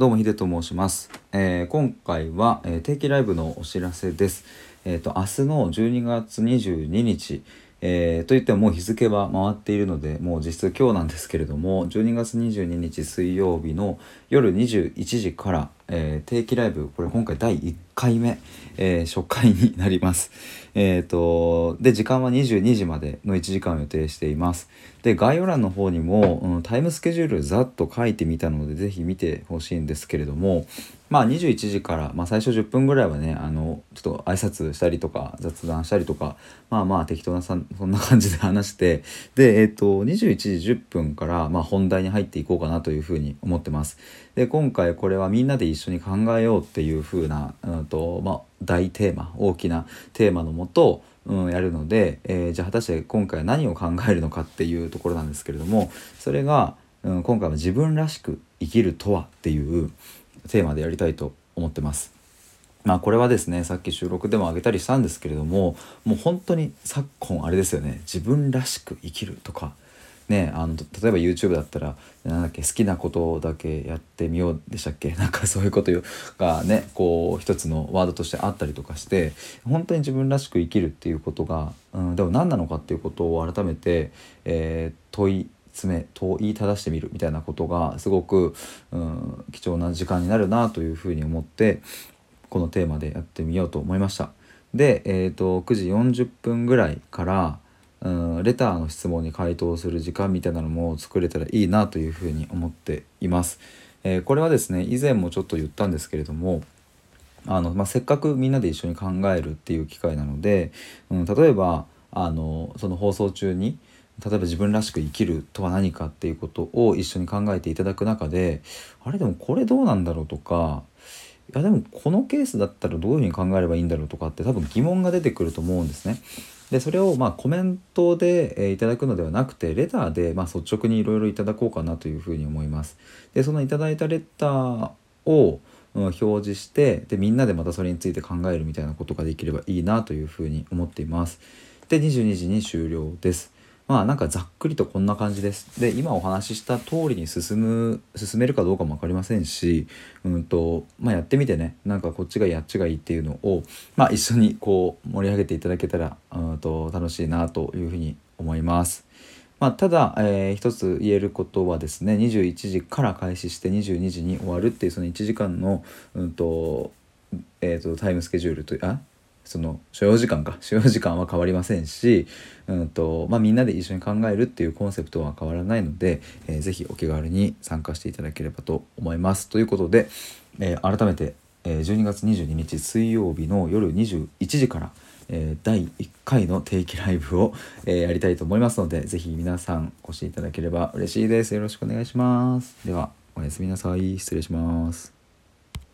どうもヒデと申します、えー今回は、えー定期ライブのお知らせです。えっ、と明日の12月22日えーといってももう日付は回っているのでもう実質今日なんですけれども12月22日水曜日の夜21時から、えー定期ライブこれ今回第1回目、えー初回になります。えっ、とで時間は22時までの1時間を予定しています。で概要欄の方にも、うんタイムスケジュールざっと書いてみたのでぜひ見てほしいんですけれどもまあ21時から、まあ、最初10分ぐらいはねあのちょっと挨拶したりとか雑談したりとかまあまあ適当なさそんな感じで話してでえっ、と21時10分から、まあ、本題に入っていこうかなというふうに思ってます。で今回これはみんなで一緒に考えようっていうふうな、うんとまあ、大テーマ大きなテーマのもとうん、やるので、えーじゃあ果たして今回は何を考えるのかっていうところなんですけれどもそれが、うん、今回は自分らしく生きるとはっていうテーマでやりたいと思ってます。まあこれはですねさっき収録でも挙げたりしたんですけれどももう本当に昨今あれですよね自分らしく生きるとかねあの例えば YouTube だったらなんだっけ好きなことだけやってみようでしたっけ？なんかそういうことがねこう一つのワードとしてあったりとかして本当に自分らしく生きるっていうことが、うん、でも何なのかっていうことを改めて、えー問い詰め問いただしてみるみたいなことがすごく、うん、貴重な時間になるなというふうに思ってこのテーマでやってみようと思いました。で、えー、と9時40分ぐらいから、うん、レターの質問に回答する時間みたいなのも作れたらいいなというふうに思っています。えーこれはですね以前もちょっと言ったんですけれどもあの、まあ、せっかくみんなで一緒に考えるっていう機会なので、うん、例えばあのその放送中に例えば自分らしく生きるとは何かっていうことを一緒に考えていただく中であれでもこれどうなんだろうとかいやでもこのケースだったらどういうふうに考えればいいんだろうとかって多分疑問が出てくると思うんですね。でそれをまあコメントで、えーいただくのではなくてレターでまあ率直にいろいろいただこうかなというふうに思います。でそのいただいたレターをうん表示してでみんなでまたそれについて考えるみたいなことができればいいなというふうに思っています。で22時に終了です。まあなんかざっくりとこんな感じです。で今お話しした通りに進む進めるかどうかも分かりませんし、うんとまあ、やってみてねなんかこっちがいいあっちがいいっていうのを、まあ、一緒にこう盛り上げていただけたらうんと楽しいなというふうに思います。まあ、ただ、えー一つ言えることはですね21時から開始して22時に終わるっていうその1時間の、うんとえー、とタイムスケジュールというあその所要時間か 所要時間は変わりませんし、うんとまあ、みんなで一緒に考えるっていうコンセプトは変わらないので、えーぜお気軽に参加していただければと思います。ということで、えー改めて、えー12月22日水曜日の夜21時から、えー第1回の定期ライブを、えやりたいと思いますのでぜひ皆さんお越しいただければ嬉しいです。よろしくお願いします。ではおやすみなさい。失礼します。